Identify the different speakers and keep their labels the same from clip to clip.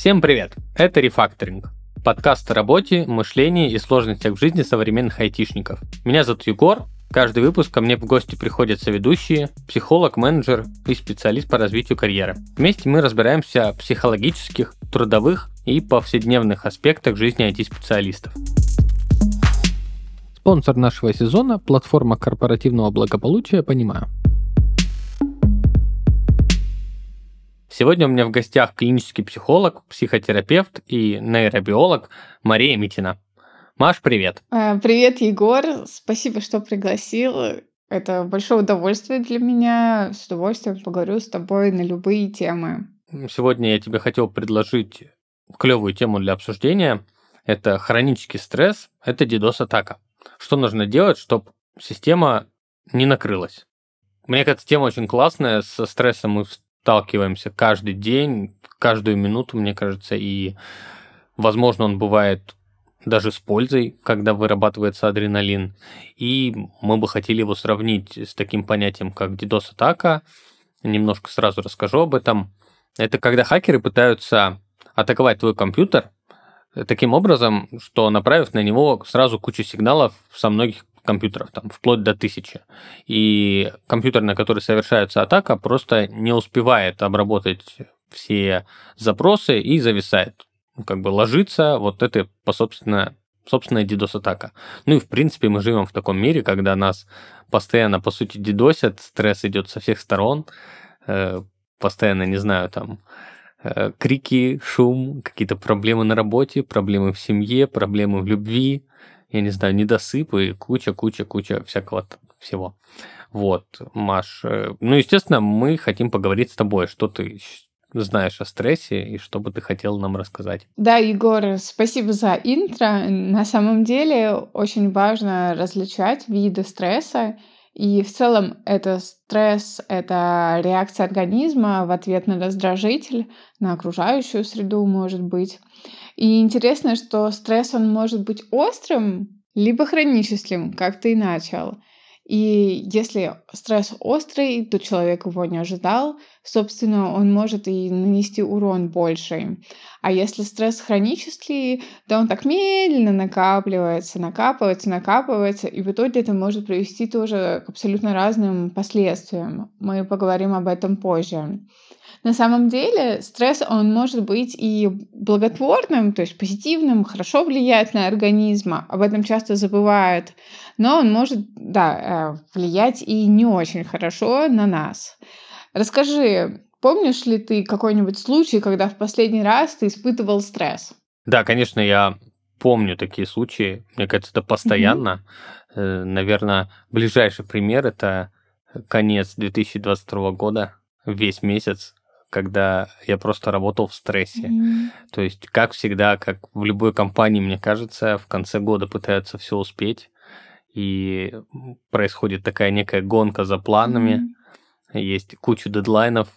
Speaker 1: Всем привет! Это «Рефакторинг» – подкаст о работе, мышлении и сложностях в жизни современных айтишников. Меня зовут Егор, Каждый выпуск ко мне в гости приходят соведущие, психолог, менеджер и специалист по развитию карьеры. Вместе мы разбираемся в психологических, трудовых и повседневных аспектах жизни IT-специалистов. Спонсор нашего сезона – платформа корпоративного благополучия «Понимаю». Сегодня у меня в гостях клинический психолог, психотерапевт и нейробиолог Мария Митина. Маш, привет.
Speaker 2: А, привет, Егор. Спасибо, что пригласил. Это большое удовольствие для меня. С удовольствием поговорю с тобой на любые темы.
Speaker 1: Сегодня я тебе хотел предложить клевую тему для обсуждения. Это хронический стресс, это DDoS-атака. Что нужно делать, чтобы система не накрылась? Мне кажется, тема очень классная. Со стрессом мы сталкиваемся каждый день, каждую минуту, мне кажется, и, возможно, он бывает даже с пользой, когда вырабатывается адреналин. И мы бы хотели его сравнить с таким понятием, как DDoS-атака. Немножко сразу расскажу об этом. Это когда хакеры пытаются атаковать твой компьютер таким образом, что направив на него сразу кучу сигналов со многих компьютеров, там, вплоть до тысячи. И компьютер, на который совершается атака, просто не успевает обработать все запросы и зависает как бы ложится вот это по собственно собственная DDoS-атака. Ну и, в принципе, мы живем в таком мире, когда нас постоянно, по сути, дидосят, стресс идет со всех сторон, э, постоянно, не знаю, там, э, крики, шум, какие-то проблемы на работе, проблемы в семье, проблемы в любви, я не знаю, недосыпы, куча-куча-куча всякого всего. Вот, Маш. Э, ну, естественно, мы хотим поговорить с тобой, что ты знаешь о стрессе и что бы ты хотел нам рассказать.
Speaker 2: Да, Егор, спасибо за интро. На самом деле очень важно различать виды стресса. И в целом это стресс, это реакция организма в ответ на раздражитель, на окружающую среду, может быть. И интересно, что стресс, он может быть острым, либо хроническим, как ты и начал. И если стресс острый, то человек его не ожидал, собственно, он может и нанести урон больший. А если стресс хронический, то он так медленно накапливается, накапывается, накапывается, и в итоге это может привести тоже к абсолютно разным последствиям. Мы поговорим об этом позже. На самом деле стресс, он может быть и благотворным, то есть позитивным, хорошо влиять на организм, об этом часто забывают, но он может, да, э, влиять и не очень хорошо на нас. Расскажи, помнишь ли ты какой-нибудь случай, когда в последний раз ты испытывал стресс?
Speaker 1: Да, конечно, я помню такие случаи. Мне кажется, это постоянно. Mm-hmm. Наверное, ближайший пример это конец 2022 года, весь месяц когда я просто работал в стрессе. Mm-hmm. То есть, как всегда, как в любой компании, мне кажется, в конце года пытаются все успеть, и происходит такая некая гонка за планами. Mm-hmm. Есть куча дедлайнов,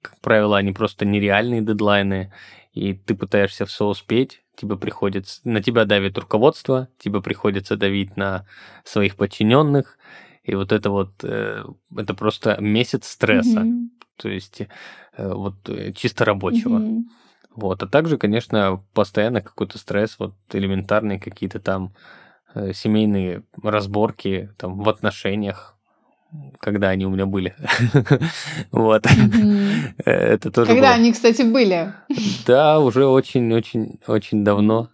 Speaker 1: как правило, они просто нереальные дедлайны, и ты пытаешься все успеть, тебе приходится, на тебя давит руководство, тебе приходится давить на своих подчиненных, и вот это вот, э, это просто месяц стресса. Mm-hmm то есть э, вот э, чисто рабочего. Mm-hmm. Вот, а также, конечно, постоянно какой-то стресс, вот элементарные какие-то там э, семейные разборки там в отношениях, когда они у меня были. вот.
Speaker 2: Это тоже Когда они, кстати, были?
Speaker 1: Да, уже очень-очень-очень давно.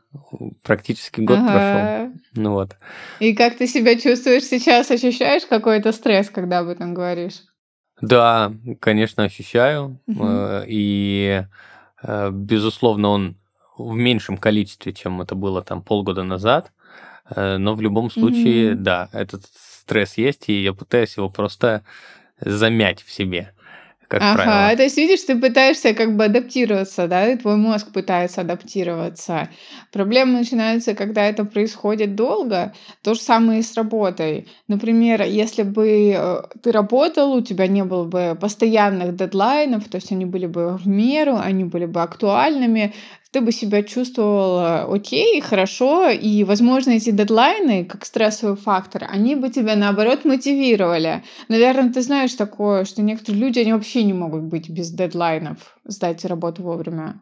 Speaker 1: Практически год прошел. Ну вот.
Speaker 2: И как ты себя чувствуешь сейчас? Ощущаешь какой-то стресс, когда об этом говоришь?
Speaker 1: Да, конечно, ощущаю. Угу. И, э, безусловно, он в меньшем количестве, чем это было там полгода назад. Э, но в любом случае, угу. да, этот стресс есть, и я пытаюсь его просто замять в себе как ага, правило.
Speaker 2: то есть видишь, ты пытаешься как бы адаптироваться, да, и твой мозг пытается адаптироваться. Проблема начинается, когда это происходит долго. То же самое и с работой. Например, если бы э, ты работал, у тебя не было бы постоянных дедлайнов, то есть они были бы в меру, они были бы актуальными, ты бы себя чувствовал э, окей, хорошо, и, возможно, эти дедлайны, как стрессовый фактор, они бы тебя, наоборот, мотивировали. Наверное, ты знаешь такое, что некоторые люди, они вообще не могут быть без дедлайнов, сдать работу вовремя.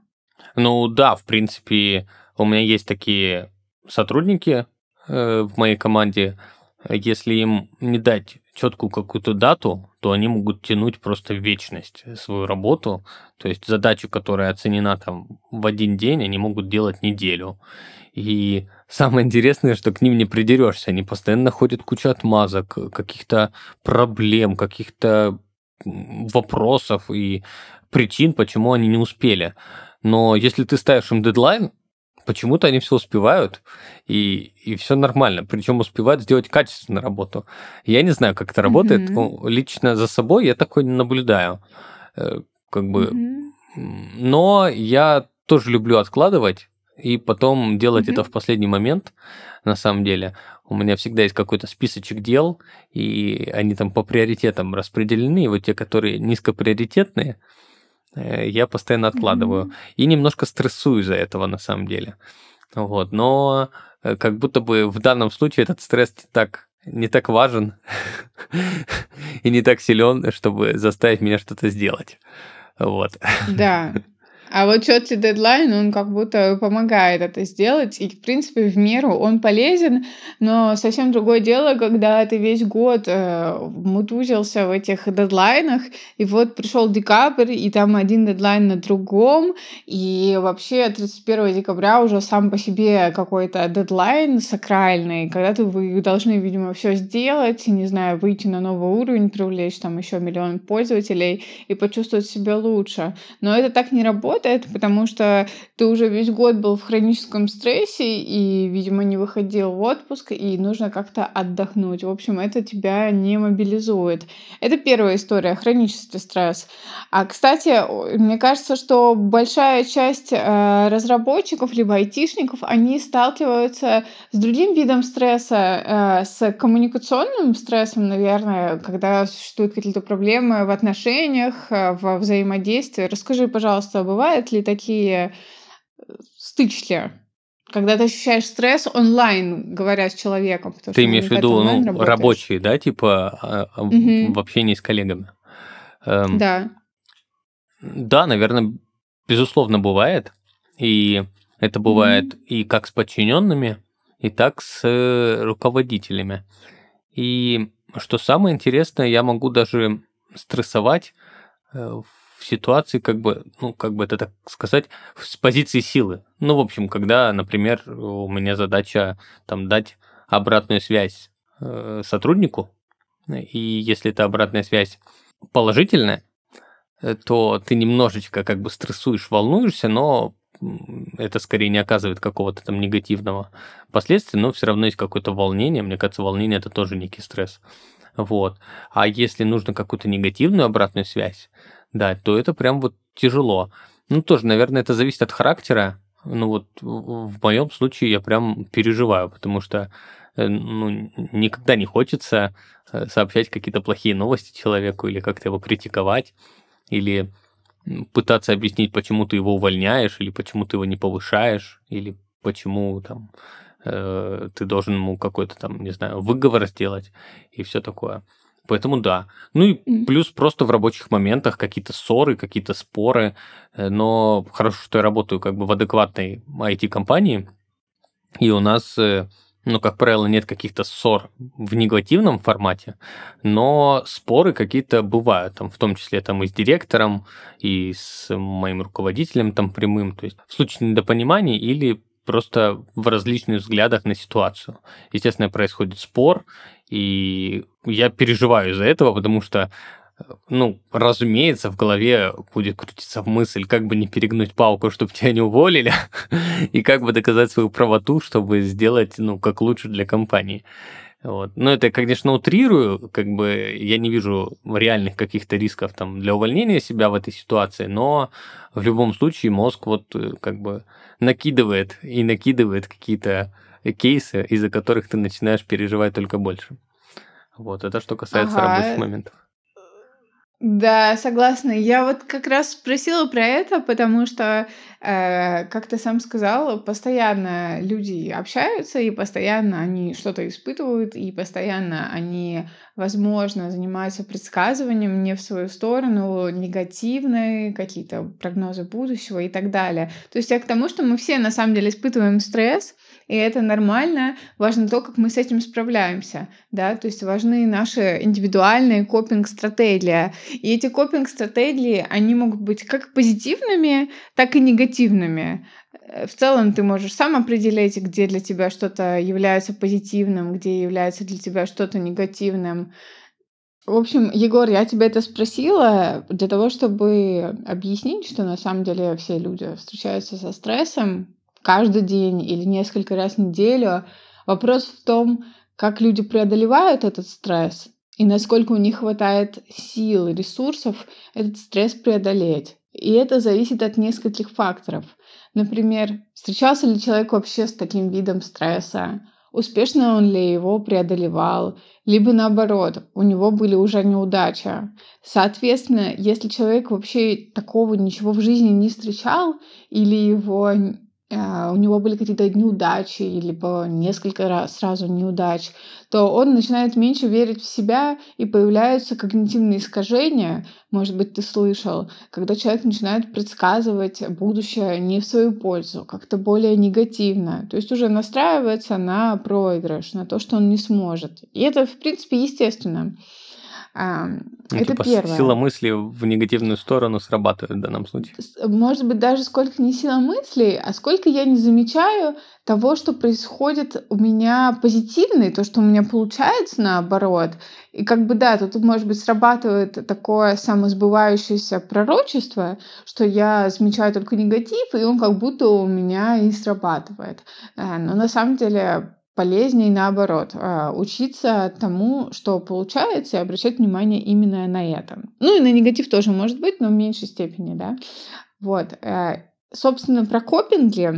Speaker 1: Ну да, в принципе, у меня есть такие сотрудники э, в моей команде. Если им не дать четкую какую-то дату, то они могут тянуть просто в вечность свою работу. То есть задачу, которая оценена там в один день, они могут делать неделю. И самое интересное, что к ним не придерешься. Они постоянно находят кучу отмазок, каких-то проблем, каких-то вопросов и причин, почему они не успели. Но если ты ставишь им дедлайн, почему-то они все успевают, и, и все нормально. Причем успевают сделать качественную работу. Я не знаю, как это работает. Mm-hmm. Лично за собой я такой не наблюдаю. Э, как бы. Mm-hmm. Но я тоже люблю откладывать и потом делать mm-hmm. это в последний момент, на самом деле. У меня всегда есть какой-то списочек дел, и они там по приоритетам распределены. И вот те, которые низкоприоритетные, Э, я постоянно откладываю. Mm-hmm. И немножко стрессую из-за этого, на самом деле. Вот. Но э, как будто бы в данном случае этот стресс не так, не так важен и не так силен, чтобы заставить меня что-то сделать. Вот.
Speaker 2: Да, а вот четкий дедлайн, он как будто помогает это сделать, и, в принципе, в меру он полезен, но совсем другое дело, когда ты весь год э, мутузился в этих дедлайнах, и вот пришел декабрь, и там один дедлайн на другом, и вообще 31 декабря уже сам по себе какой-то дедлайн сакральный, когда ты, вы должны, видимо, все сделать, не знаю, выйти на новый уровень, привлечь там еще миллион пользователей и почувствовать себя лучше. Но это так не работает, работает, потому что ты уже весь год был в хроническом стрессе и, видимо, не выходил в отпуск, и нужно как-то отдохнуть. В общем, это тебя не мобилизует. Это первая история, хронический стресс. А, кстати, мне кажется, что большая часть э, разработчиков либо айтишников, они сталкиваются с другим видом стресса, э, с коммуникационным стрессом, наверное, когда существуют какие-то проблемы в отношениях, э, во взаимодействии. Расскажи, пожалуйста, бывает бывают ли такие э, стычки? Когда ты ощущаешь стресс онлайн, говоря с человеком.
Speaker 1: Ты имеешь в виду ну, рабочие, да, типа угу. в общении с коллегами?
Speaker 2: Эм, да.
Speaker 1: Да, наверное, безусловно, бывает. И это бывает mm и как с подчиненными, и так с э, руководителями. И что самое интересное, я могу даже стрессовать э, в ситуации, как бы, ну, как бы это так сказать, с позиции силы. Ну, в общем, когда, например, у меня задача там дать обратную связь э, сотруднику, и если эта обратная связь положительная, э, то ты немножечко как бы стрессуешь, волнуешься, но это скорее не оказывает какого-то там негативного последствия, но все равно есть какое-то волнение. Мне кажется, волнение это тоже некий стресс. Вот. А если нужно какую-то негативную обратную связь, да, то это прям вот тяжело. Ну, тоже, наверное, это зависит от характера. Ну, вот в моем случае я прям переживаю, потому что э, ну, никогда не хочется э, сообщать какие-то плохие новости человеку или как-то его критиковать, или пытаться объяснить, почему ты его увольняешь, или почему ты его не повышаешь, или почему там э, ты должен ему какой-то там, не знаю, выговор сделать и все такое. Поэтому да. Ну и плюс просто в рабочих моментах какие-то ссоры, какие-то споры. Э, но хорошо, что я работаю как бы в адекватной IT-компании. И у нас, э, ну, как правило, нет каких-то ссор в негативном формате, но споры какие-то бывают, там, в том числе там и с директором, и с моим руководителем там прямым. То есть в случае недопонимания или просто в различных взглядах на ситуацию. Естественно, происходит спор, и я переживаю из-за этого, потому что ну, разумеется, в голове будет крутиться мысль, как бы не перегнуть палку, чтобы тебя не уволили, и как бы доказать свою правоту, чтобы сделать, ну, как лучше для компании. Вот. Но это, конечно, утрирую, как бы я не вижу реальных каких-то рисков там для увольнения себя в этой ситуации, но в любом случае мозг вот э, как бы накидывает и накидывает какие-то кейсы, из-за которых ты начинаешь переживать только больше. Вот, это что касается ага. рабочих моментов.
Speaker 2: Да, согласна. Я вот как раз спросила про это, потому что, э, как ты сам сказал, постоянно люди общаются, и постоянно они что-то испытывают, и постоянно они, возможно, занимаются предсказыванием не в свою сторону, негативные какие-то прогнозы будущего и так далее. То есть я к тому, что мы все на самом деле испытываем стресс, и это нормально. Важно то, как мы с этим справляемся, да, то есть важны наши индивидуальные копинг-стратегии. И эти копинг-стратегии, они могут быть как позитивными, так и негативными. Э, в целом ты можешь сам определить, где для тебя что-то является позитивным, где является для тебя что-то негативным. В общем, Егор, я тебя это спросила для того, чтобы объяснить, что на самом деле все люди встречаются со стрессом, каждый день или несколько раз в неделю. Вопрос в том, как люди преодолевают этот стресс и насколько у них хватает сил и ресурсов этот стресс преодолеть. И это зависит от нескольких факторов. Например, встречался ли человек вообще с таким видом стресса, успешно он ли его преодолевал, либо наоборот, у него были уже неудачи. Соответственно, если человек вообще такого ничего в жизни не встречал, или его у него были какие-то неудачи, либо несколько раз сразу неудач, то он начинает меньше верить в себя, и появляются когнитивные искажения, может быть, ты слышал, когда человек начинает предсказывать будущее не в свою пользу, как-то более негативно, то есть уже настраивается на проигрыш, на то, что он не сможет. И это, в принципе, естественно.
Speaker 1: Ну, это типа первое. Сила мысли в негативную сторону срабатывает в данном случае.
Speaker 2: Может быть, даже сколько не сила мысли, а сколько я не замечаю того, что происходит у меня позитивное, то, что у меня получается наоборот. И как бы да, тут, может быть, срабатывает такое самосбывающееся пророчество, что я замечаю только негатив, и он как будто у меня и срабатывает. Э, но на самом деле полезнее наоборот а, учиться тому, что получается, и обращать внимание именно на это. Ну и на негатив тоже может быть, но в меньшей степени, да. Вот. Собственно, про копинги,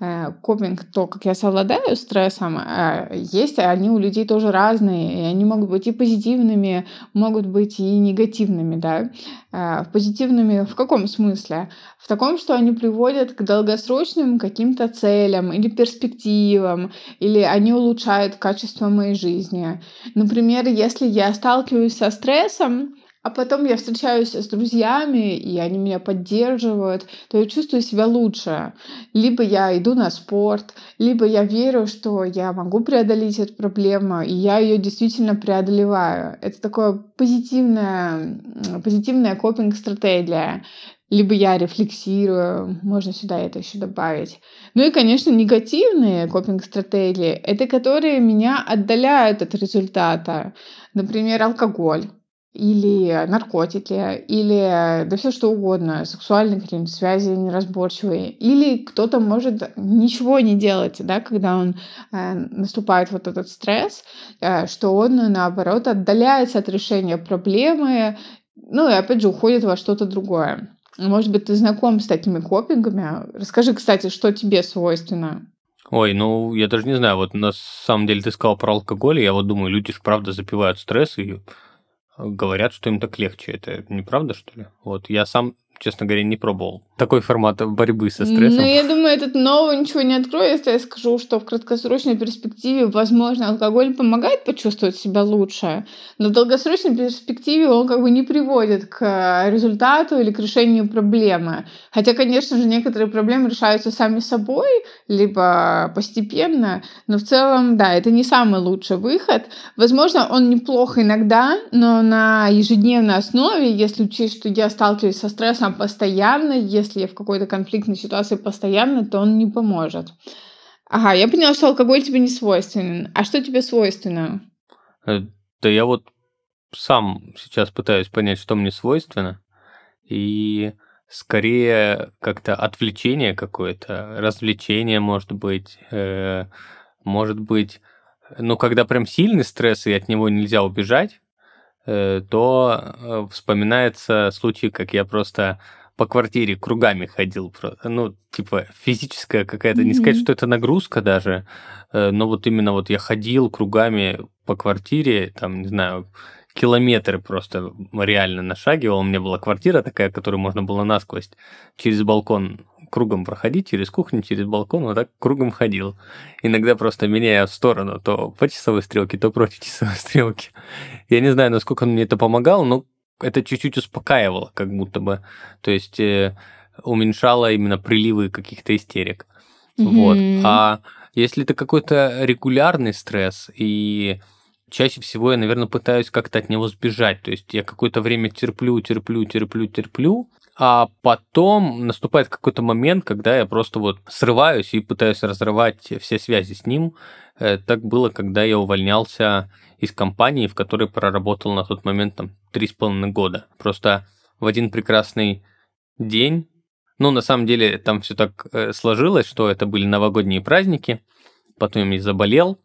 Speaker 2: э, копинг, то, как я совладаю стрессом, э, есть, они у людей тоже разные, и они могут быть и позитивными, могут быть и негативными, да. Э, позитивными в каком смысле? В таком, что они приводят к долгосрочным каким-то целям или перспективам, или они улучшают качество моей жизни. Например, если я сталкиваюсь со стрессом, а потом я встречаюсь с друзьями, и они меня поддерживают, то я чувствую себя лучше. Либо я иду на спорт, либо я верю, что я могу преодолеть эту проблему, и я ее действительно преодолеваю. Это такое позитивная, позитивная копинг-стратегия. Либо я рефлексирую, можно сюда это еще добавить. Ну и, конечно, негативные копинг-стратегии, это которые меня отдаляют от результата. Например, алкоголь или наркотики, или да все что угодно, сексуальные какие-нибудь связи неразборчивые, или кто-то может ничего не делать, да, когда он э, наступает вот этот стресс, э, что он наоборот отдаляется от решения проблемы, ну и опять же уходит во что-то другое. Может быть, ты знаком с такими копингами? Расскажи, кстати, что тебе свойственно?
Speaker 1: Ой, ну я даже не знаю, вот на самом деле ты сказал про алкоголь, я вот думаю, люди же правда запивают стресс и говорят, что им так легче. Это неправда, что ли? Вот я сам честно говоря, не пробовал. Такой формат борьбы со стрессом.
Speaker 2: Ну, я думаю, этот нового ничего не открою, если я скажу, что в краткосрочной перспективе, возможно, алкоголь помогает почувствовать себя лучше, но в долгосрочной перспективе он как бы не приводит к результату или к решению проблемы. Хотя, конечно же, некоторые проблемы решаются сами собой, либо постепенно, но в целом, да, это не самый лучший выход. Возможно, он неплох иногда, но на ежедневной основе, если учесть, что я сталкиваюсь со стрессом постоянно, если я в какой-то конфликтной ситуации постоянно, то он не поможет. Ага, я поняла, что алкоголь тебе не свойственен. А что тебе свойственно?
Speaker 1: Э, да я вот сам сейчас пытаюсь понять, что мне свойственно. И скорее как-то отвлечение какое-то, развлечение, может быть, э, может быть, ну, когда прям сильный стресс, и от него нельзя убежать, то э, вспоминается случай, как я просто по квартире кругами ходил. Ну, типа физическая какая-то, mm-hmm. не сказать, что это нагрузка даже, э, но вот именно вот я ходил кругами по квартире, там, не знаю, километры просто реально нашагивал. У меня была квартира такая, которую можно было насквозь через балкон кругом проходить, через кухню, через балкон, вот так кругом ходил. Иногда просто меняя сторону, то по часовой стрелке, то против часовой стрелки. Я не знаю, насколько мне это помогало, но это чуть-чуть успокаивало, как будто бы. То есть э, уменьшало именно приливы каких-то истерик. Mm-hmm. Вот. А если это какой-то регулярный стресс и чаще всего я, наверное, пытаюсь как-то от него сбежать. То есть я какое-то время терплю, терплю, терплю, терплю, а потом наступает какой-то момент, когда я просто вот срываюсь и пытаюсь разрывать все связи с ним. Э, так было, когда я увольнялся из компании, в которой проработал на тот момент там три с половиной года. Просто в один прекрасный день, ну, на самом деле, там все так э, сложилось, что это были новогодние праздники, потом я заболел,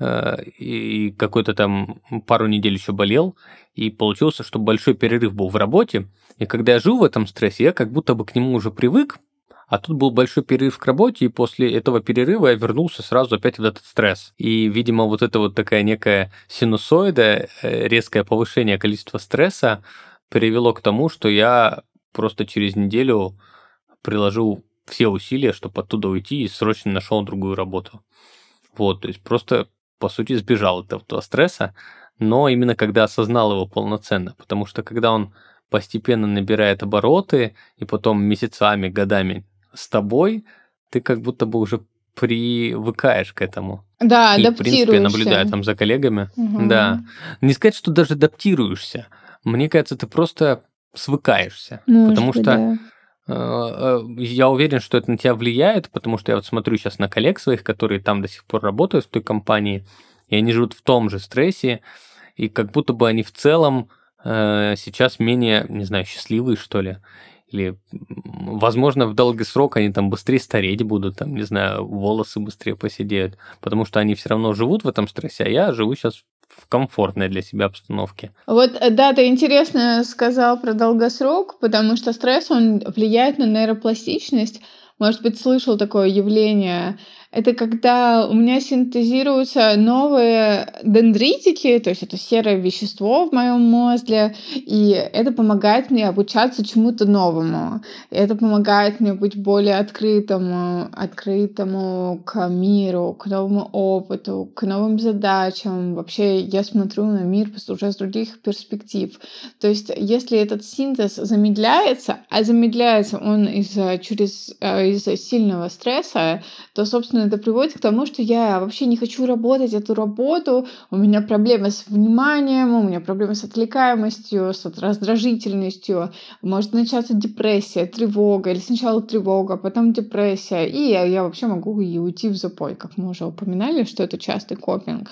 Speaker 1: и какой-то там пару недель еще болел, и получился, что большой перерыв был в работе, и когда я жил в этом стрессе, я как будто бы к нему уже привык, а тут был большой перерыв к работе, и после этого перерыва я вернулся сразу опять в этот стресс. И, видимо, вот это вот такая некая синусоида, э, резкое повышение количества стресса привело к тому, что я просто через неделю приложил все усилия, чтобы оттуда уйти и срочно нашел другую работу. Вот, то есть просто по сути, сбежал от этого стресса, но именно когда осознал его полноценно, потому что когда он постепенно набирает обороты, и потом месяцами, годами с тобой, ты как будто бы уже привыкаешь к этому.
Speaker 2: Да,
Speaker 1: и, в принципе, наблюдаю там за коллегами. Угу. Да. Не сказать, что даже адаптируешься. Мне кажется, ты просто свыкаешься. Может потому быть, что да. Э, э, я уверен, что это на тебя влияет, потому что я вот смотрю сейчас на коллег своих, которые там до сих пор работают в той компании, и они живут в том же стрессе, и как будто бы они в целом э, сейчас менее, не знаю, счастливые, что ли. Или, возможно, в долгий срок они там быстрее стареть будут, там, не знаю, волосы быстрее посидеют, потому что они все равно живут в этом стрессе, а я живу сейчас в комфортной для себя обстановке.
Speaker 2: Вот, э, да, ты интересно сказал про долгосрок, потому что стресс, он влияет на нейропластичность. Может быть, слышал такое явление это когда у меня синтезируются новые дендритики, то есть это серое вещество в моем мозге, и это помогает мне обучаться чему-то новому. Это помогает мне быть более открытому, открытому к миру, к новому опыту, к новым задачам. Вообще я смотрю на мир уже с других перспектив. То есть если этот синтез замедляется, а замедляется он из-за через э, из-за сильного стресса, то, собственно, это приводит к тому, что я вообще не хочу работать эту работу, у меня проблемы с вниманием, у меня проблемы с отвлекаемостью, с раздражительностью, может начаться депрессия, тревога, или сначала тревога, потом депрессия, и я, я вообще могу и уйти в запой, как мы уже упоминали, что это частый копинг.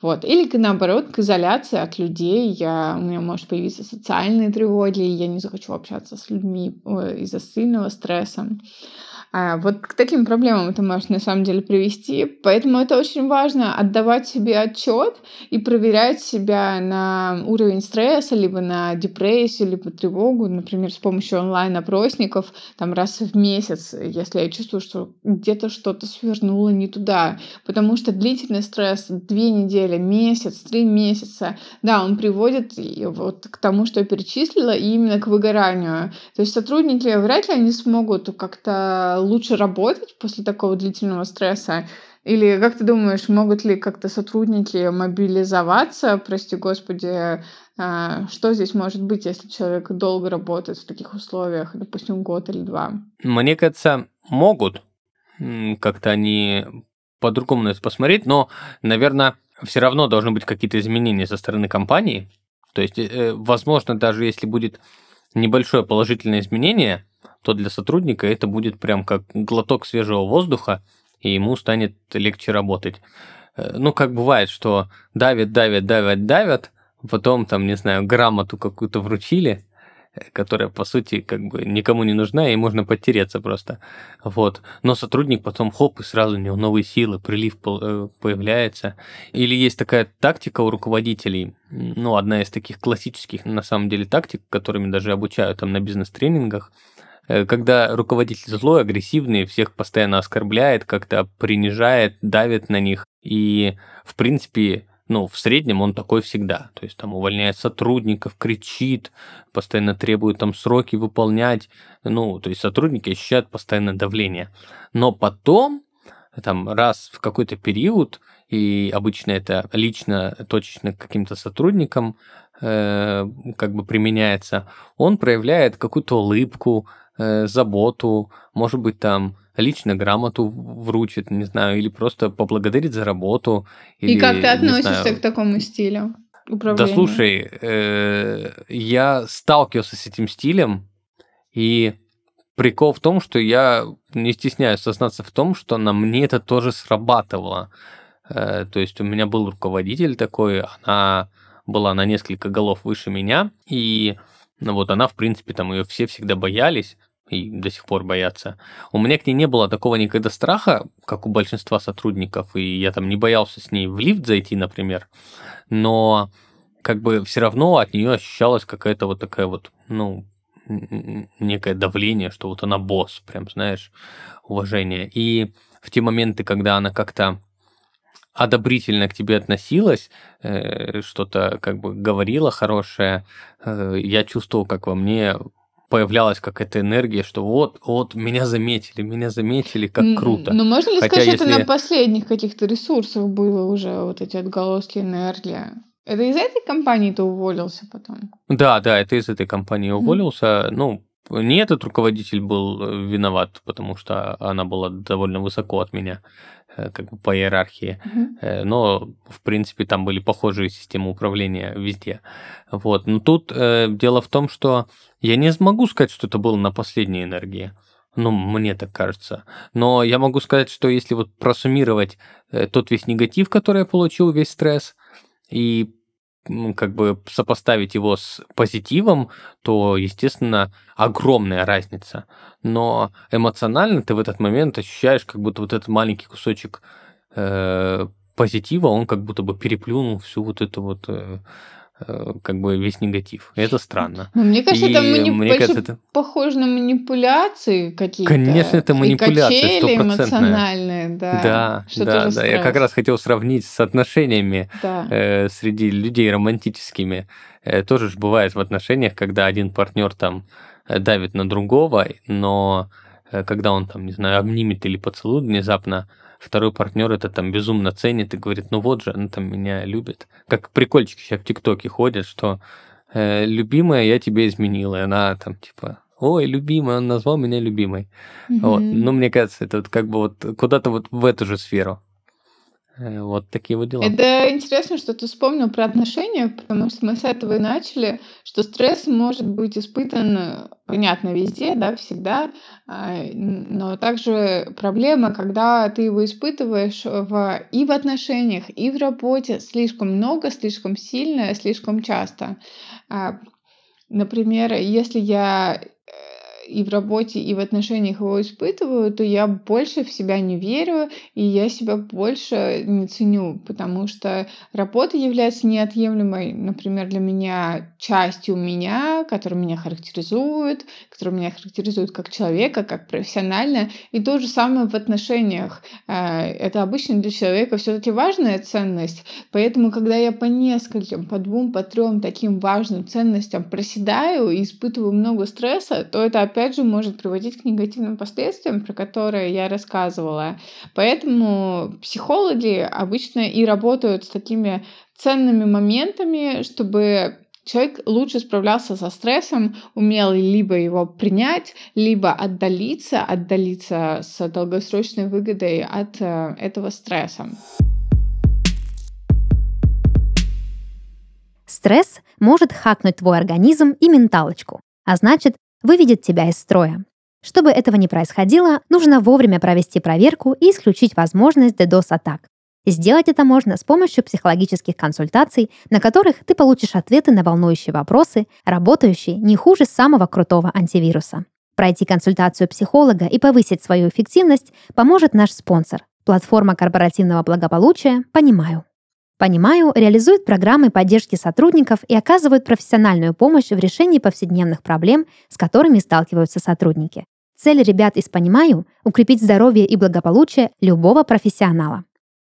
Speaker 2: Вот. Или наоборот, к изоляции от людей, я, у меня может появиться социальные тревоги, я не захочу общаться с людьми из-за сильного стресса. А вот к таким проблемам это может на самом деле привести. Поэтому это очень важно отдавать себе отчет и проверять себя на уровень стресса, либо на депрессию, либо тревогу, например, с помощью онлайн-опросников, там раз в месяц, если я чувствую, что где-то что-то свернуло не туда. Потому что длительный стресс, две недели, месяц, три месяца, да, он приводит вот к тому, что я перечислила, и именно к выгоранию. То есть сотрудники вряд ли они смогут как-то лучше работать после такого длительного стресса? Или как ты думаешь, могут ли как-то сотрудники мобилизоваться, прости господи, а, что здесь может быть, если человек долго работает в таких условиях, допустим, год или два?
Speaker 1: Мне кажется, могут как-то они по-другому на это посмотреть, но, наверное, все равно должны быть какие-то изменения со стороны компании. То есть, э, возможно, даже если будет небольшое положительное изменение, то для сотрудника это будет прям как глоток свежего воздуха, и ему станет легче работать. Э, ну, как бывает, что давят, давят, давят, давят, потом там, не знаю, грамоту какую-то вручили, которая, по сути, как бы никому не нужна, и можно потереться просто. Вот. Но сотрудник потом хоп, и сразу у него новые силы, прилив э, появляется. Или есть такая тактика у руководителей, ну, одна из таких классических, на самом деле, тактик, которыми даже обучают там на бизнес-тренингах, э, когда руководитель злой, агрессивный, всех постоянно оскорбляет, как-то принижает, давит на них. И, в принципе, ну, в среднем он такой всегда. То есть там увольняет сотрудников, кричит, постоянно требует там сроки выполнять. Ну, то есть сотрудники ощущают постоянное давление. Но потом, там, раз в какой-то период, и обычно это лично, точечно каким-то сотрудникам э, как бы применяется, он проявляет какую-то улыбку, э, заботу, может быть, там лично грамоту вручит, не знаю, или просто поблагодарит за работу. Или,
Speaker 2: И как ты относишься к такому стилю управления?
Speaker 1: Да слушай, э, я сталкивался с этим стилем, и прикол в том, что я не стесняюсь сознаться в том, что на мне это тоже срабатывало. Э, то есть у меня был руководитель такой, она была на несколько голов выше меня, и ну, вот она, в принципе, там ее все всегда боялись, и до сих пор боятся. У меня к ней не было такого никогда страха, как у большинства сотрудников, и я там не боялся с ней в лифт зайти, например, но как бы все равно от нее ощущалась какая-то вот такая вот, ну, некое давление, что вот она босс, прям, знаешь, уважение. И в те моменты, когда она как-то одобрительно к тебе относилась, э, что-то как бы говорила хорошее, э, я чувствовал, как во мне появлялась какая-то энергия, что вот, вот, меня заметили, меня заметили, как круто.
Speaker 2: Ну, можно ли Хотя сказать, если... это на последних каких-то ресурсах было уже, вот эти отголоски энергии? Это из этой компании ты уволился потом?
Speaker 1: Да, да, это из этой компании уволился. Mm-hmm. Ну, не этот руководитель был э, виноват, потому что она была довольно высоко от меня, как бы по иерархии. Mm-hmm. Но, в принципе, там были похожие системы управления везде. Вот. Но тут э, дело в том, что я не смогу сказать, что это было на последней энергии. Ну, мне так кажется. Но я могу сказать, что если вот просуммировать э, тот весь негатив, который я получил, весь стресс, и ну, как бы сопоставить его с позитивом, то, естественно, огромная разница. Но эмоционально ты в этот момент ощущаешь, как будто вот этот маленький кусочек э, позитива, он как будто бы переплюнул всю вот эту вот э, как бы весь негатив. Это странно.
Speaker 2: Но ну, мне кажется, и это, манip... мне кажется, это похоже на манипуляции какие-то.
Speaker 1: Конечно, это манипуляции,
Speaker 2: эмоциональные, да.
Speaker 1: Да, да, да. Я как раз хотел сравнить с отношениями да. э, среди людей романтическими. Э, тоже же бывает в отношениях, когда один партнер там э, давит на другого, но э, когда он там, не знаю, обнимет или поцелует внезапно, второй партнер это там безумно ценит и говорит, ну вот же, она там меня любит. Как прикольчики сейчас в ТикТоке ходят, что э, любимая, я тебе изменила. И она там типа, ой, любимая, он назвал меня любимой. Mm-hmm. Вот. Ну, мне кажется, это вот как бы вот куда-то вот в эту же сферу. Э, вот такие вот дела.
Speaker 2: Это интересно, что ты вспомнил про отношения, потому что мы с этого и начали, что стресс может быть испытан, понятно, везде, да, всегда, а, но также проблема, когда ты его испытываешь в, и в отношениях, и в работе слишком много, слишком сильно, слишком часто. А, например, если я и в работе, и в отношениях его испытываю, то я больше в себя не верю, и я себя больше не ценю, потому что работа является неотъемлемой, например, для меня частью меня, которая меня характеризует, которая меня характеризует как человека, как профессионально, и то же самое в отношениях. Э, это обычно для человека все-таки важная ценность, поэтому, когда я по нескольким, по двум, по трем таким важным ценностям проседаю и испытываю много стресса, то это опять же может приводить к негативным последствиям, про которые я рассказывала. Поэтому психологи обычно и работают с такими ценными моментами, чтобы человек лучше справлялся со стрессом, умел либо его принять, либо отдалиться, отдалиться с долгосрочной выгодой от э, этого стресса.
Speaker 3: Стресс может хакнуть твой организм и менталочку, а значит, выведет тебя из строя. Чтобы этого не происходило, нужно вовремя провести проверку и исключить возможность DDoS-атак. Сделать это можно с помощью психологических консультаций, на которых ты получишь ответы на волнующие вопросы, работающие не хуже самого крутого антивируса. Пройти консультацию психолога и повысить свою эффективность поможет наш спонсор – платформа корпоративного благополучия «Понимаю». Понимаю, реализует программы поддержки сотрудников и оказывают профессиональную помощь в решении повседневных проблем, с которыми сталкиваются сотрудники. Цель ребят из Понимаю – укрепить здоровье и благополучие любого профессионала.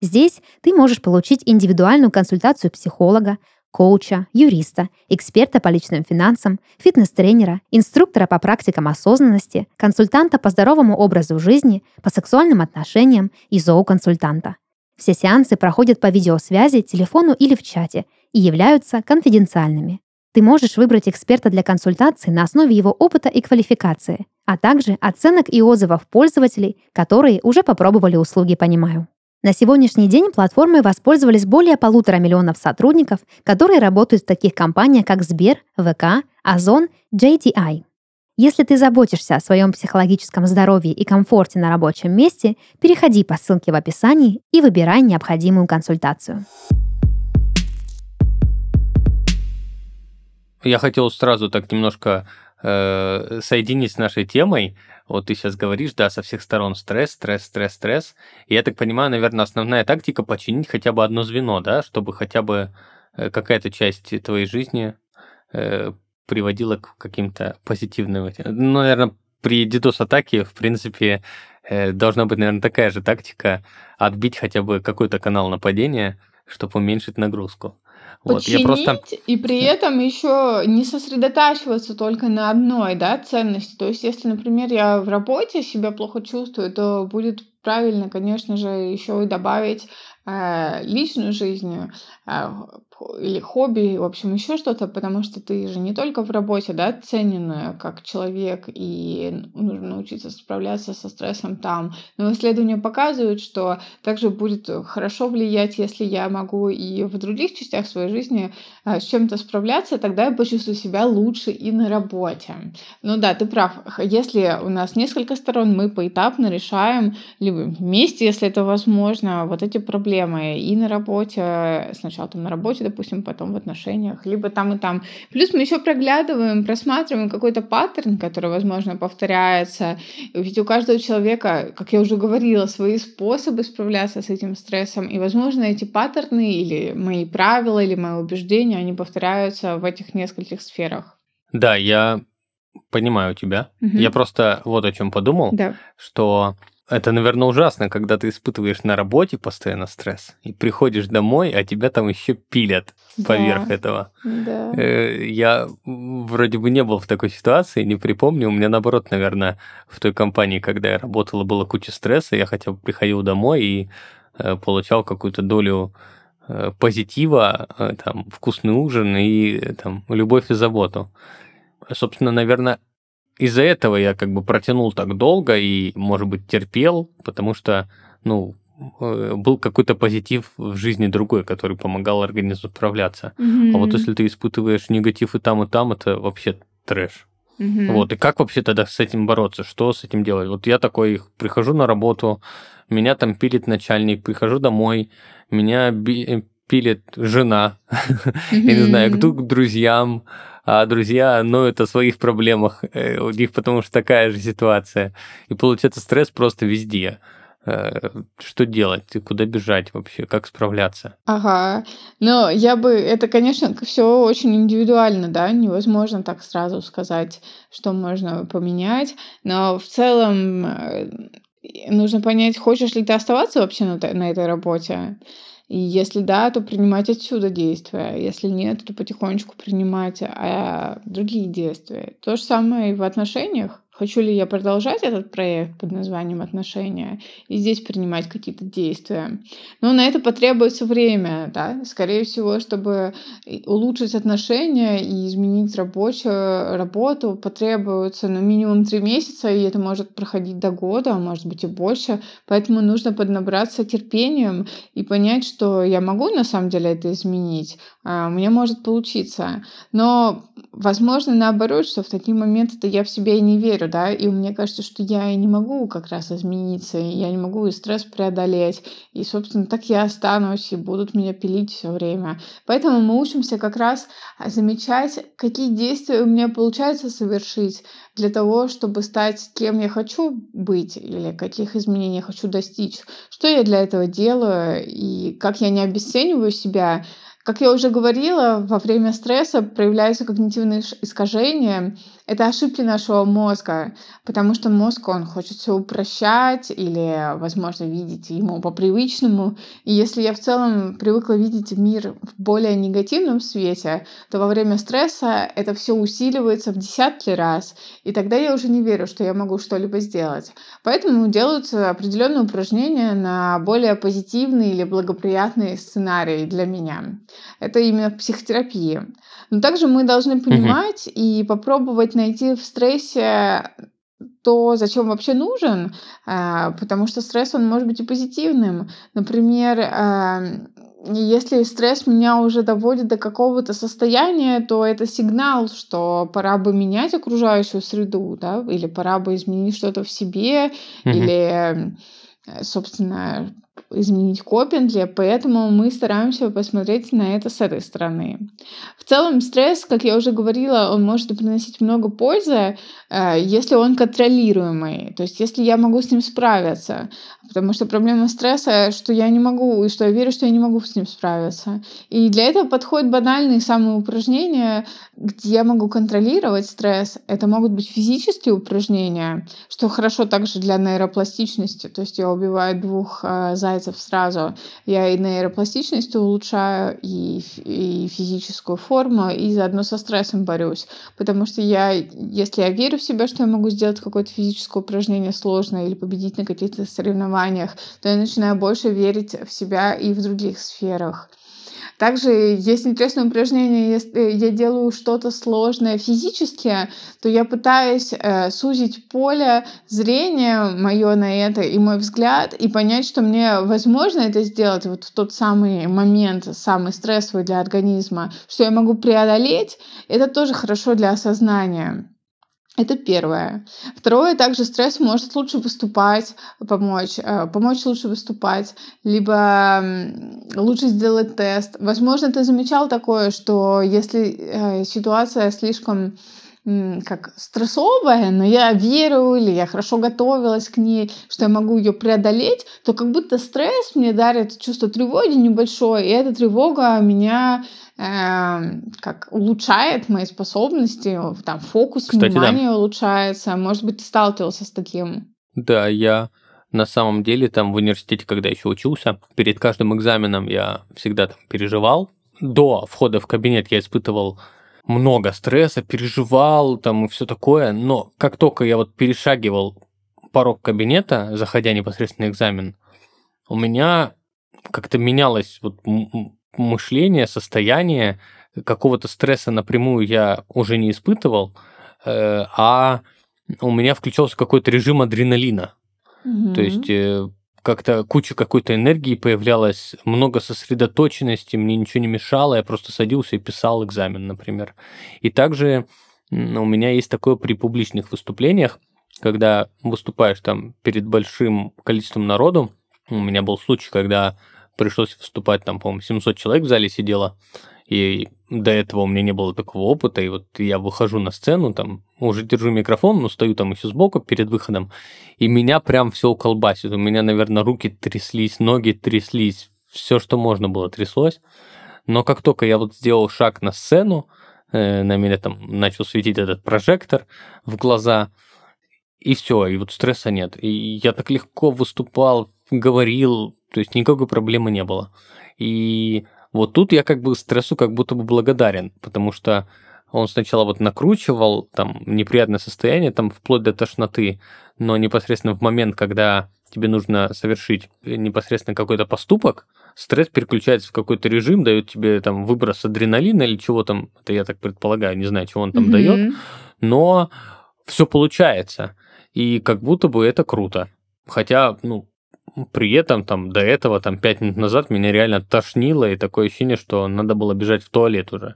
Speaker 3: Здесь ты можешь получить индивидуальную консультацию психолога, коуча, юриста, эксперта по личным финансам, фитнес-тренера, инструктора по практикам осознанности, консультанта по здоровому образу жизни, по сексуальным отношениям и зооконсультанта. Все сеансы проходят по видеосвязи, телефону или в чате и являются конфиденциальными. Ты можешь выбрать эксперта для консультации на основе его опыта и квалификации, а также оценок и отзывов пользователей, которые уже попробовали услуги «Понимаю». На сегодняшний день платформой воспользовались более полутора миллионов сотрудников, которые работают в таких компаниях, как Сбер, ВК, Озон, JTI. Если ты заботишься о своем психологическом здоровье и комфорте на рабочем месте, переходи по ссылке в описании и выбирай необходимую консультацию.
Speaker 1: Я хотел сразу так немножко э, соединить с нашей темой. Вот ты сейчас говоришь, да, со всех сторон стресс, стресс, стресс, стресс. И я так понимаю, наверное, основная тактика починить хотя бы одно звено, да, чтобы хотя бы э, какая-то часть твоей жизни э, приводила к каким-то позитивным... Ну, наверное, при DDoS-атаке, в принципе, э, должна быть, наверное, такая же тактика отбить хотя бы какой-то канал нападения, чтобы уменьшить нагрузку.
Speaker 2: Вот, я просто... и при этом еще не сосредотачиваться только на одной да, ценности. То есть, если, например, я в работе себя плохо чувствую, то будет правильно, конечно же, еще и добавить э, личную жизнь, э, или хобби, в общем, еще что-то, потому что ты же не только в работе, да, ценен как человек, и нужно научиться справляться со стрессом там. Но исследования показывают, что также будет хорошо влиять, если я могу и в других частях своей жизни а, с чем-то справляться, тогда я почувствую себя лучше и на работе. Ну да, ты прав. Если у нас несколько сторон, мы поэтапно решаем, либо вместе, если это возможно, вот эти проблемы и на работе, сначала там на работе, допустим, потом в отношениях, либо там и там. Плюс мы еще проглядываем, просматриваем какой-то паттерн, который, возможно, повторяется. Ведь у каждого человека, как я уже говорила, свои способы справляться с этим стрессом. И, возможно, эти паттерны или мои правила, или мои убеждения, они повторяются в этих нескольких сферах.
Speaker 1: Да, я понимаю тебя. Угу. Я просто вот о чем подумал,
Speaker 2: да.
Speaker 1: что это, наверное, ужасно, когда ты испытываешь на работе постоянно стресс и приходишь домой, а тебя там еще пилят да. поверх этого.
Speaker 2: Да.
Speaker 1: Э, я вроде бы не был в такой ситуации, не припомню. У меня наоборот, наверное, в той компании, когда я работала, было куча стресса. Я хотя бы приходил домой и э, получал какую-то долю э, позитива, там, вкусный ужин и там, любовь и заботу. Собственно, наверное, из-за этого я как бы протянул так долго и, может быть, терпел, потому что, ну, э, был какой-то позитив в жизни другой, который помогал организму справляться. Mm-hmm. А вот если ты испытываешь негатив и там, и там, это вообще трэш. Mm-hmm. Вот, и как вообще тогда с этим бороться? Что с этим делать? Вот я такой, прихожу на работу, меня там пилит начальник, прихожу домой, меня би- пилит жена, я не знаю, к друзьям, а друзья ноют о своих проблемах, э, у них потому что такая же ситуация. И получается стресс просто везде э, что делать, куда бежать вообще, как справляться?
Speaker 2: Ага. Но я бы, это, конечно, все очень индивидуально, да, невозможно так сразу сказать, что можно поменять, но в целом э, нужно понять, хочешь ли ты оставаться вообще на, на этой работе, и если да, то принимать отсюда действия. Если нет, то потихонечку принимать а, другие действия. То же самое и в отношениях. Хочу ли я продолжать этот проект под названием «Отношения» и здесь принимать какие-то действия? Но на это потребуется время, да, скорее всего, чтобы улучшить отношения и изменить рабочую работу, потребуется ну, минимум три месяца, и это может проходить до года, а может быть и больше. Поэтому нужно поднабраться терпением и понять, что я могу на самом деле это изменить, а у меня может получиться. Но, возможно, наоборот, что в такие моменты-то я в себя и не верю, да, и мне кажется, что я и не могу как раз измениться, и я не могу и стресс преодолеть, и, собственно, так я останусь, и будут меня пилить все время. Поэтому мы учимся как раз замечать, какие действия у меня получается совершить для того, чтобы стать кем я хочу быть, или каких изменений я хочу достичь, что я для этого делаю, и как я не обесцениваю себя, Как я уже говорила, во время стресса проявляются когнитивные искажения. Это ошибки нашего мозга, потому что мозг, он хочет все упрощать или, возможно, видеть ему по привычному. И если я в целом привыкла видеть мир в более негативном свете, то во время стресса это все усиливается в десятки раз. И тогда я уже не верю, что я могу что-либо сделать. Поэтому делаются определенные упражнения на более позитивные или благоприятные сценарии для меня. Это именно в психотерапии. Но также мы должны понимать и попробовать найти в стрессе то, зачем вообще нужен, а, потому что стресс, он может быть и позитивным. Например, а, если стресс меня уже доводит до какого-то состояния, то это сигнал, что пора бы менять окружающую среду, да, или пора бы изменить что-то в себе, mm-hmm. или, собственно, изменить копинги, поэтому мы стараемся посмотреть на это с этой стороны. В целом стресс, как я уже говорила, он может приносить много пользы, э, если он контролируемый, то есть если я могу с ним справиться, потому что проблема стресса, что я не могу, и что я верю, что я не могу с ним справиться. И для этого подходят банальные самые упражнения, где я могу контролировать стресс. Это могут быть физические упражнения, что хорошо также для нейропластичности, то есть я убиваю двух э, зайцев сразу. Я и нейропластичность улучшаю, и, и физическую форму, и заодно со стрессом борюсь. Потому что я, если я верю в себя, что я могу сделать какое-то физическое упражнение сложное или победить на каких-то соревнованиях, то я начинаю больше верить в себя и в других сферах. Также есть интересное упражнение, если я делаю что-то сложное физически, то я пытаюсь э, сузить поле зрения мое на это и мой взгляд, и понять, что мне возможно это сделать вот в тот самый момент, самый стрессовый для организма, что я могу преодолеть, это тоже хорошо для осознания. Это первое. Второе, также стресс может лучше выступать, помочь, э, помочь лучше выступать, либо лучше сделать тест. Возможно, ты замечал такое, что если э, ситуация слишком как стрессовая, но я верю или я хорошо готовилась к ней, что я могу ее преодолеть, то как будто стресс мне дарит чувство тревоги небольшое, и эта тревога меня э, как улучшает мои способности, там фокус Кстати, внимания да. улучшается. Может быть, ты сталкивался с таким?
Speaker 1: Да, я на самом деле там в университете, когда еще учился, перед каждым экзаменом я всегда там переживал. До входа в кабинет я испытывал много стресса, переживал там и все такое, но как только я вот перешагивал порог кабинета, заходя непосредственно экзамен, у меня как-то менялось вот мышление, состояние, какого-то стресса напрямую я уже не испытывал, э, а у меня включался какой-то режим адреналина. Mm-hmm. То есть э, как-то куча какой-то энергии появлялась, много сосредоточенности, мне ничего не мешало, я просто садился и писал экзамен, например. И также у меня есть такое при публичных выступлениях, когда выступаешь там перед большим количеством народу, у меня был случай, когда пришлось выступать, там, по-моему, 700 человек в зале сидело, и до этого у меня не было такого опыта, и вот я выхожу на сцену, там, уже держу микрофон, но стою там еще сбоку перед выходом, и меня прям все колбасит. У меня, наверное, руки тряслись, ноги тряслись, все, что можно было, тряслось. Но как только я вот сделал шаг на сцену, э, на меня там начал светить этот прожектор в глаза, и все, и вот стресса нет. И я так легко выступал, говорил, то есть никакой проблемы не было. И вот тут я как бы стрессу как будто бы благодарен, потому что он сначала вот накручивал там неприятное состояние, там вплоть до тошноты, но непосредственно в момент, когда тебе нужно совершить непосредственно какой-то поступок, стресс переключается в какой-то режим, дает тебе там выброс адреналина или чего там, это я так предполагаю, не знаю, чего он там mm-hmm. дает, но все получается, и как будто бы это круто. Хотя, ну, при этом там до этого, там пять минут назад меня реально тошнило, и такое ощущение, что надо было бежать в туалет уже.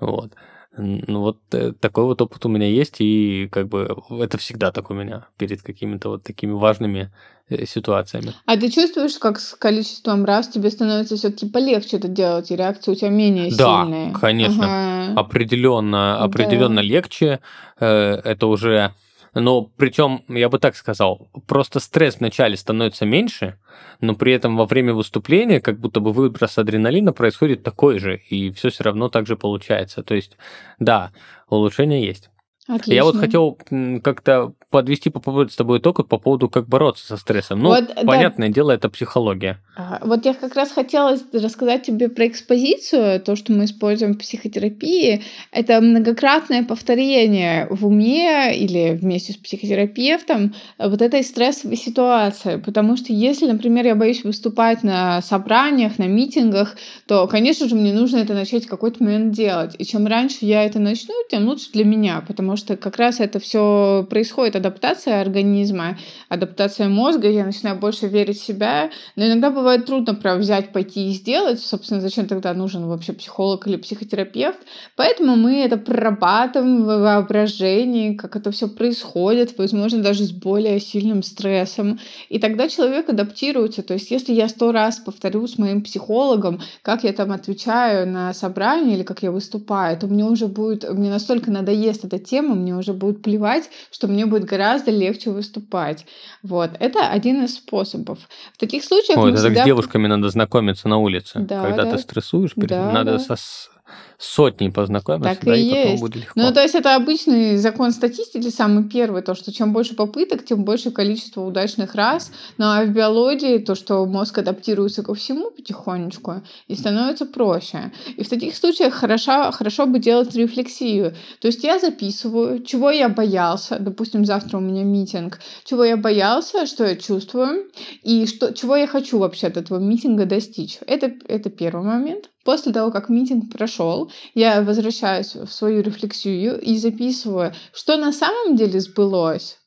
Speaker 1: Вот. Ну вот э, такой вот опыт у меня есть, и как бы это всегда так у меня перед какими-то вот такими важными э, ситуациями.
Speaker 2: А ты чувствуешь, как с количеством раз тебе становится все-таки полегче это делать, и реакция у тебя менее
Speaker 1: да,
Speaker 2: сильная?
Speaker 1: Да, конечно. Ага. Определенно, определенно да. легче. Э, это уже Но причем, я бы так сказал, просто стресс вначале становится меньше, но при этом во время выступления как будто бы выброс адреналина происходит такой же, и все все равно так же получается. То есть, да, улучшение есть.
Speaker 2: Отлично.
Speaker 1: Я вот хотел как-то подвести по поводу с тобой итог по поводу, как бороться со стрессом. Ну,
Speaker 2: Вот, да.
Speaker 1: понятное дело, это психология.
Speaker 2: А, Вот я как раз хотела рассказать тебе про экспозицию, то, что мы используем в психотерапии. Это многократное повторение в уме или вместе с психотерапевтом вот этой стрессовой ситуации. Потому что если, например, я боюсь выступать на собраниях, на митингах, то, конечно же, мне нужно это начать в какой-то момент делать. И чем раньше я это начну, тем лучше для меня, потому что как раз это все происходит, адаптация организма, адаптация мозга, я начинаю больше верить в себя, но иногда бывает трудно прям взять, пойти и сделать. Собственно, зачем тогда нужен вообще психолог или психотерапевт? Поэтому мы это прорабатываем в воображении, как это все происходит, возможно, даже с более сильным стрессом. И тогда человек адаптируется. То есть, если я сто раз повторю с моим психологом, как я там отвечаю на собрании или как я выступаю, то мне уже будет, мне настолько надоест эта тема, мне уже будет плевать, что мне будет гораздо легче выступать. Вот. Это один из способов. В таких случаях
Speaker 1: Ой, это так
Speaker 2: всегда-
Speaker 1: с девушками надо знакомиться на улице.
Speaker 2: Да,
Speaker 1: Когда
Speaker 2: да.
Speaker 1: ты стрессуешь,
Speaker 2: Да,
Speaker 1: надо
Speaker 2: да.
Speaker 1: со с сотней познакомиться,
Speaker 2: Так
Speaker 1: да,
Speaker 2: и
Speaker 1: и потом
Speaker 2: есть.
Speaker 1: будет легко.
Speaker 2: Ну, то есть это обычный закон статистики, самый первый, то, что чем больше попыток, тем больше количество удачных раз. Ну, а в биологии то, что мозг адаптируется ко всему потихонечку и становится проще. И в таких случаях хорошо, хорошо бы делать рефлексию. То есть я записываю, чего я боялся, допустим, завтра у меня митинг, чего я боялся, что я чувствую, и что, чего я хочу вообще от этого митинга достичь. Это, это первый момент. После того, как митинг прошел, я возвращаюсь в свою рефлексию и записываю, что на самом деле сбылось,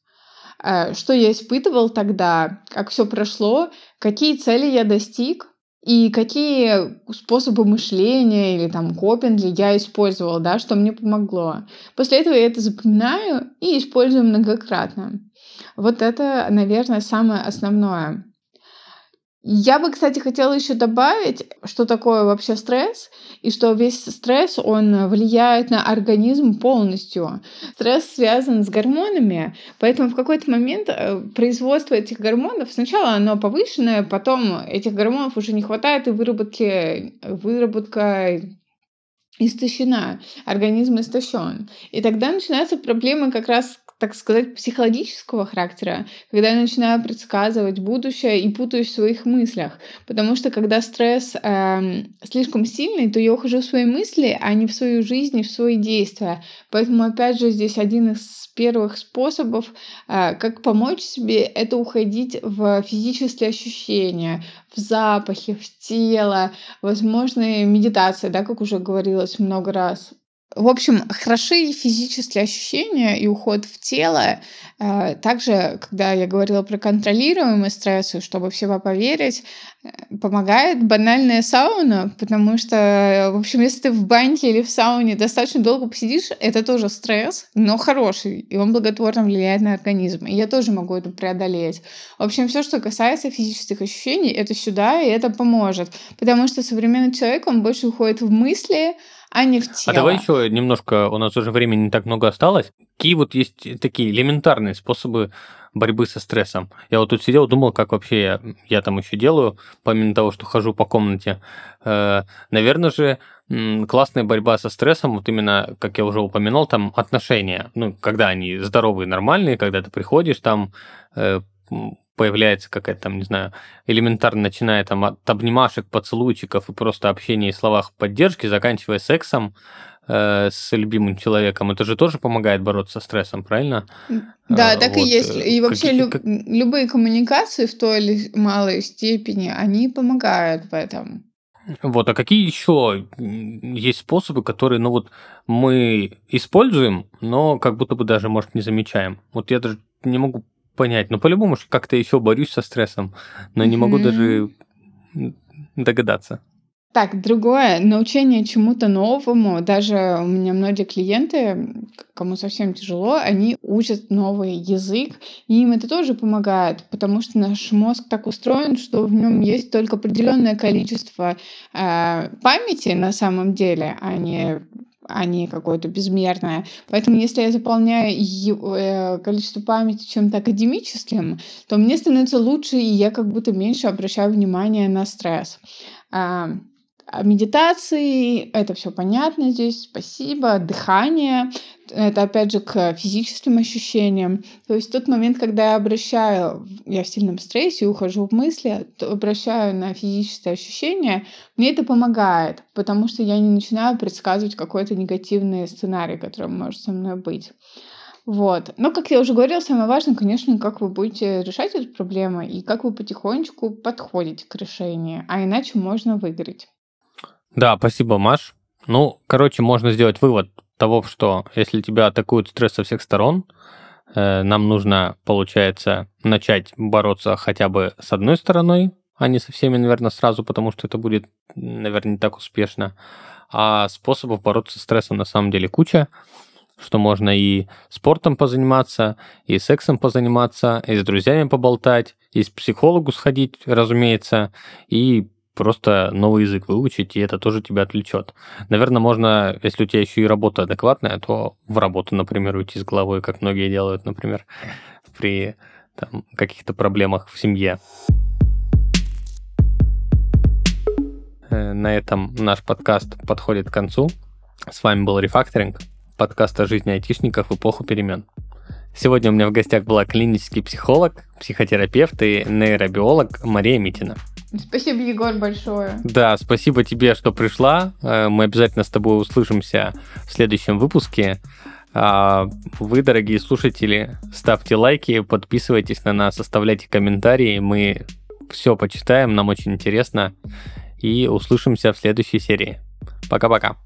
Speaker 2: э, что я испытывал тогда, как все прошло, какие цели я достиг, и какие способы мышления или там копинги я использовал, да, что мне помогло. После этого я это запоминаю и использую многократно. Вот это, наверное, самое основное. Я бы, кстати, хотела еще добавить, что такое вообще стресс, и что весь стресс, он влияет на организм полностью. Стресс связан с гормонами, поэтому в какой-то момент э, производство этих гормонов, сначала оно повышенное, потом этих гормонов уже не хватает, и выработки, выработка истощена, организм истощен. И тогда начинаются проблемы как раз так сказать, психологического характера, когда я начинаю предсказывать будущее и путаюсь в своих мыслях. Потому что когда стресс э, слишком сильный, то я ухожу в свои мысли, а не в свою жизнь и в свои действия. Поэтому, опять же, здесь один из первых способов, э, как помочь себе, это уходить в физические ощущения, в запахи, в тело, возможно, медитация, да, как уже говорилось много раз. В общем, хороши физические ощущения и уход в тело. Э, Также, когда я говорила про контролируемый стресс, и чтобы всего поверить, э, помогает банальная сауна, потому что, в общем, если ты в баньке или в сауне достаточно долго посидишь, это тоже стресс, но хороший, и он благотворно влияет на организм. И я тоже могу это преодолеть. В общем, все, что касается физических ощущений, это сюда, и это поможет. Потому что современный человек, он больше уходит в мысли, а не в тело.
Speaker 1: А давай еще немножко, у нас уже времени не так много осталось. Какие вот есть такие элементарные способы борьбы со стрессом? Я вот тут сидел, думал, как вообще я, я там еще делаю, помимо того, что хожу по комнате. Э, наверное же, классная борьба со стрессом, вот именно, как я уже упоминал, там отношения. Ну, когда они здоровые, нормальные, когда ты приходишь, там э, появляется какая-то там, не знаю, элементарно начиная там от обнимашек, поцелуйчиков и просто общения и словах поддержки, заканчивая сексом э, с любимым человеком. Это же тоже помогает бороться со стрессом, правильно?
Speaker 2: Да,
Speaker 1: Э,
Speaker 2: так и
Speaker 1: вот,
Speaker 2: есть.
Speaker 1: э,
Speaker 2: И вообще
Speaker 1: как-
Speaker 2: любые коммуникации в той или малой степени, они помогают в этом.
Speaker 1: Вот, а какие еще есть способы, которые, ну вот, мы используем, но как будто бы даже, может, не замечаем? Вот я даже не могу понять. Но по-любому же как-то еще борюсь со стрессом, но не могу
Speaker 2: Мгм.
Speaker 1: даже догадаться.
Speaker 2: Так, другое, научение чему-то новому. Даже у меня многие клиенты, кому совсем тяжело, они учат новый язык, и им это тоже помогает, потому что наш мозг так устроен, что в нем есть только определенное количество э, памяти на самом деле, а не а не какое-то безмерное. Поэтому если я заполняю э, количество памяти чем-то академическим, то мне становится лучше, и я как будто меньше обращаю внимание на стресс. А, медитации, это все понятно здесь, спасибо. Дыхание, это опять же к физическим ощущениям. То есть тот момент, когда я обращаю, я в сильном стрессе, ухожу в мысли, обращаю на физические ощущения, мне это помогает, потому что я не начинаю предсказывать какой-то негативный сценарий, который может со мной быть. Вот. Но, как я уже говорила, самое важное, конечно, как вы будете решать эту проблему и как вы потихонечку подходите к решению, а иначе можно выиграть.
Speaker 1: Да, спасибо, Маш. Ну, короче, можно сделать вывод того, что если тебя атакует стресс со всех сторон, э, нам нужно, получается, начать бороться хотя бы с одной стороной, а не со всеми, наверное, сразу, потому что это будет, наверное, не так успешно. А способов бороться с стрессом на самом деле куча, что можно и спортом позаниматься, и сексом позаниматься, и с друзьями поболтать, и с психологу сходить, разумеется, и просто новый язык выучить, и это тоже тебя отвлечет. Наверное, можно, если у тебя еще и работа адекватная, то в работу, например, уйти с головой, как многие делают, например, при там, каких-то проблемах в семье. Э, на этом наш подкаст подходит к концу. С вами был Рефакторинг, подкаст о жизни айтишников в эпоху перемен. Сегодня у меня в гостях была клинический психолог, психотерапевт и нейробиолог Мария Митина.
Speaker 2: Спасибо, Егор, большое.
Speaker 1: Да, спасибо тебе, что пришла. Э, мы обязательно с тобой услышимся в следующем выпуске. А вы, дорогие слушатели, ставьте лайки, подписывайтесь на нас, оставляйте комментарии. Мы все почитаем, нам очень интересно. И услышимся в следующей серии. Пока-пока.